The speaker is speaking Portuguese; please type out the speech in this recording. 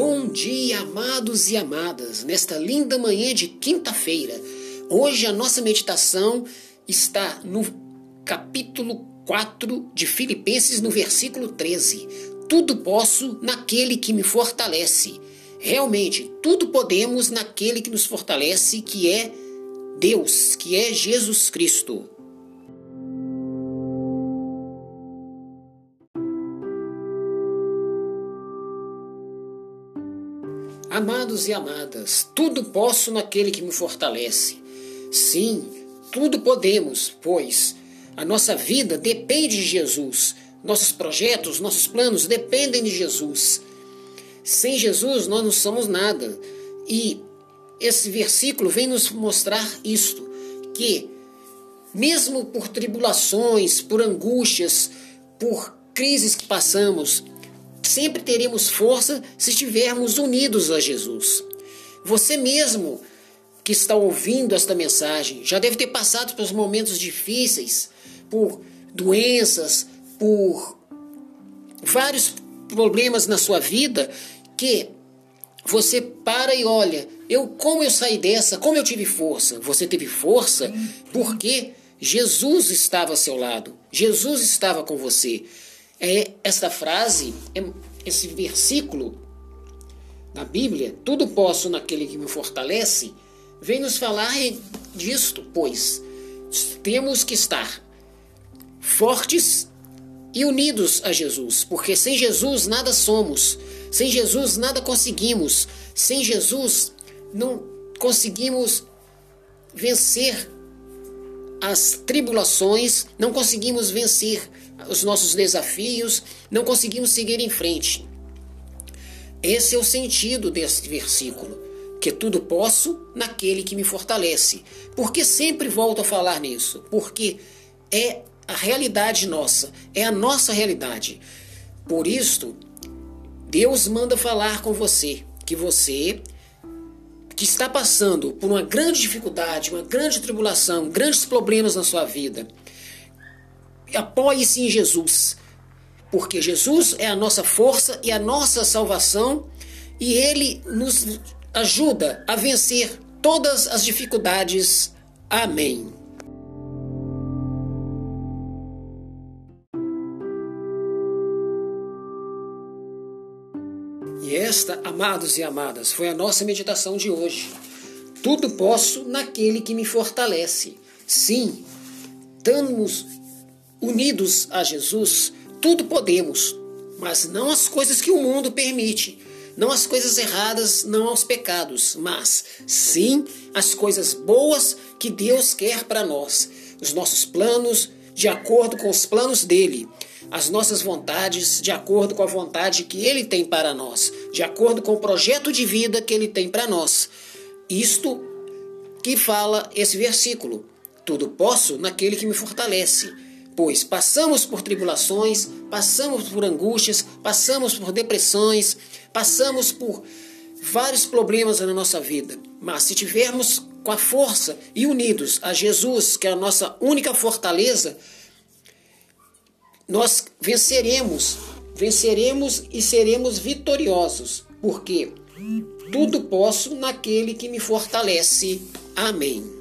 Bom dia, amados e amadas, nesta linda manhã de quinta-feira. Hoje a nossa meditação está no capítulo 4 de Filipenses, no versículo 13. Tudo posso naquele que me fortalece. Realmente, tudo podemos naquele que nos fortalece, que é Deus, que é Jesus Cristo. Amados e amadas, tudo posso naquele que me fortalece. Sim, tudo podemos, pois a nossa vida depende de Jesus. Nossos projetos, nossos planos dependem de Jesus. Sem Jesus nós não somos nada. E esse versículo vem nos mostrar isto, que mesmo por tribulações, por angústias, por crises que passamos, Sempre teremos força se estivermos unidos a Jesus. Você mesmo que está ouvindo esta mensagem já deve ter passado pelos momentos difíceis, por doenças, por vários problemas na sua vida que você para e olha, eu como eu saí dessa, como eu tive força. Você teve força porque Jesus estava ao seu lado. Jesus estava com você. É esta frase, é, esse versículo na Bíblia, tudo posso naquele que me fortalece, vem nos falar disto, pois temos que estar fortes e unidos a Jesus, porque sem Jesus nada somos, sem Jesus nada conseguimos, sem Jesus não conseguimos vencer as tribulações, não conseguimos vencer os nossos desafios, não conseguimos seguir em frente. Esse é o sentido desse versículo, que tudo posso naquele que me fortalece. Porque sempre volto a falar nisso? Porque é a realidade nossa, é a nossa realidade. Por isso, Deus manda falar com você, que você que está passando por uma grande dificuldade, uma grande tribulação, grandes problemas na sua vida, apoie-se em Jesus, porque Jesus é a nossa força e a nossa salvação e ele nos ajuda a vencer todas as dificuldades. Amém. E esta, amados e amadas, foi a nossa meditação de hoje. Tudo posso naquele que me fortalece. Sim, estamos unidos a Jesus, tudo podemos, mas não as coisas que o mundo permite, não as coisas erradas, não aos pecados, mas sim as coisas boas que Deus quer para nós, os nossos planos de acordo com os planos dele as nossas vontades de acordo com a vontade que Ele tem para nós, de acordo com o projeto de vida que Ele tem para nós. Isto que fala esse versículo: Tudo posso naquele que me fortalece. Pois passamos por tribulações, passamos por angústias, passamos por depressões, passamos por vários problemas na nossa vida. Mas se tivermos com a força e unidos a Jesus, que é a nossa única fortaleza, nós venceremos, venceremos e seremos vitoriosos, porque tudo posso naquele que me fortalece. Amém.